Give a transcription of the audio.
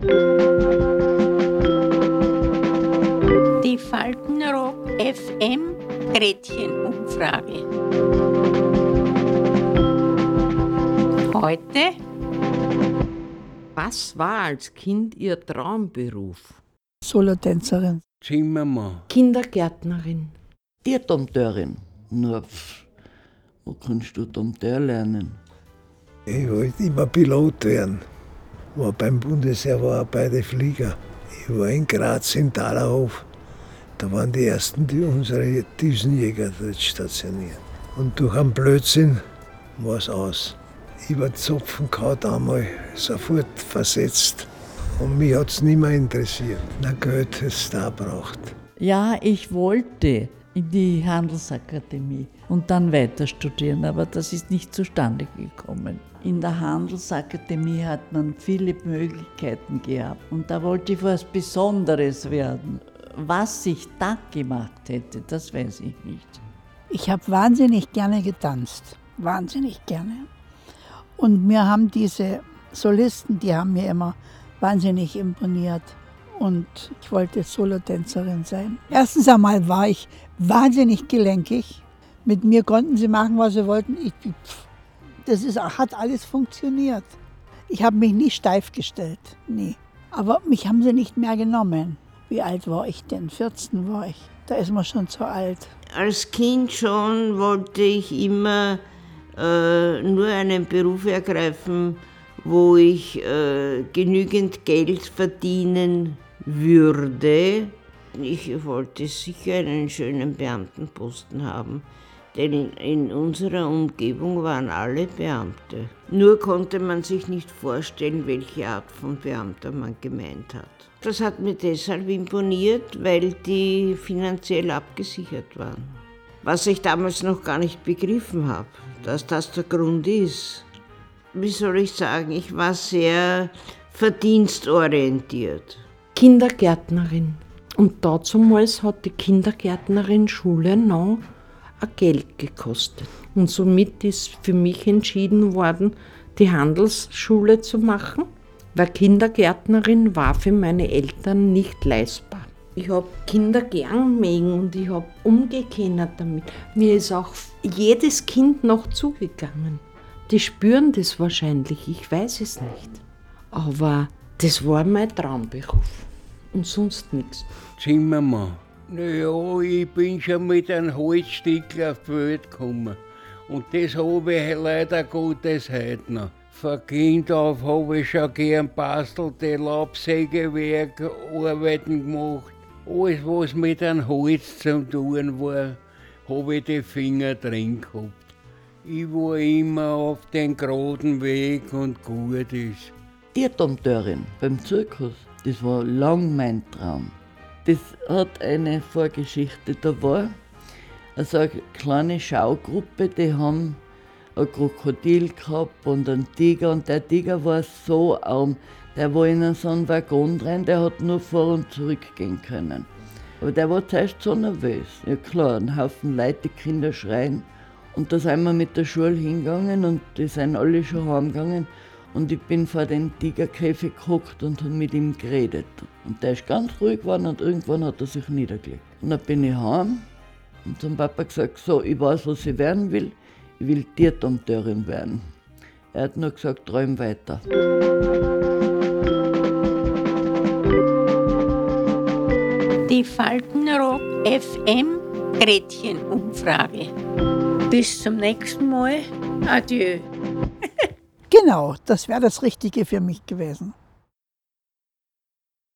Die Faltenrock FM Gretchenumfrage. Heute Was war als Kind Ihr Traumberuf? Solotänzerin. Zimmermann. Kindergärtnerin. Tierdompteurin. Nur, pff, wo kannst du Dompteur lernen? Ich wollte immer Pilot werden. War beim Bundesheer, war beide Flieger. Ich war in Graz im Talerhof. Da waren die ersten, die unsere Düsenjäger dort stationiert. Und durch einen Blödsinn war es aus. Über den Zopfen kaut einmal, sofort versetzt. Und mich hat es nicht mehr interessiert. Na Geld, es da braucht. Ja, ich wollte in die Handelsakademie und dann weiter studieren, aber das ist nicht zustande gekommen. In der Handelsakademie hat man viele Möglichkeiten gehabt und da wollte ich was Besonderes werden. Was ich da gemacht hätte, das weiß ich nicht. Ich habe wahnsinnig gerne getanzt, wahnsinnig gerne. Und mir haben diese Solisten, die haben mir immer wahnsinnig imponiert. Und ich wollte Solotänzerin sein. Erstens einmal war ich wahnsinnig gelenkig. Mit mir konnten sie machen, was sie wollten. Ich, das ist, hat alles funktioniert. Ich habe mich nie steif gestellt, nie. Aber mich haben sie nicht mehr genommen. Wie alt war ich denn? 14 war ich. Da ist man schon zu alt. Als Kind schon wollte ich immer äh, nur einen Beruf ergreifen, wo ich äh, genügend Geld verdienen würde. Ich wollte sicher einen schönen Beamtenposten haben, denn in, unserer Umgebung waren alle Beamte. Nur konnte man sich nicht vorstellen, welche Art von Beamter man gemeint hat. Das hat mir deshalb imponiert, weil die finanziell abgesichert waren. Was ich damals noch gar nicht begriffen habe, dass das der Grund ist. Wie soll ich sagen, ich war sehr verdienstorientiert. Kindergärtnerin. Und dazumals hat die Kindergärtnerin Schule noch ein Geld gekostet. Und somit ist für mich entschieden worden, die Handelsschule zu machen, weil Kindergärtnerin war für meine Eltern nicht leistbar. Ich habe Kinder gern mögen und ich habe umgekehrt damit. Mir ist auch jedes Kind noch zugegangen. Die spüren das wahrscheinlich, ich weiß es nicht. Aber das war mein Traumberuf und sonst nichts. Zimmermann. Naja, ich bin schon mit einem Holzstück auf die Welt gekommen. Und das habe ich leider Gottes heute noch. Von Kind auf habe ich schon gern bastelte Laubsägewerk, Arbeiten gemacht. Alles, was mit einem Holz zu tun war, habe ich die Finger drin gehabt. Ich war immer auf den geraden Weg und gut ist. Tierdompteurin beim Zirkus. Das war lang mein Traum. Das hat eine Vorgeschichte. Da war also eine kleine Schaugruppe, die haben ein Krokodil gehabt und einen Tiger. Und der Tiger war so arm, der war in so einen Waggon rein, der hat nur vor und zurück gehen können. Aber der war zuerst so nervös. Ja klar, ein Haufen Leute, die Kinder schreien. Und da sind wir mit der Schule hingegangen und die sind alle schon heimgegangen. Und ich bin vor den Tigerkäfig gehockt und habe mit ihm geredet. Und der ist ganz ruhig geworden und irgendwann hat er sich niedergelegt. Und dann bin ich heim und zum Papa gesagt, so, ich weiß, was ich werden will. Ich will Tierdompteurin werden. Er hat nur gesagt, träum weiter. Die Faltenrock FM Gretchenumfrage. Bis zum nächsten Mal. Adieu. Genau, das wäre das Richtige für mich gewesen.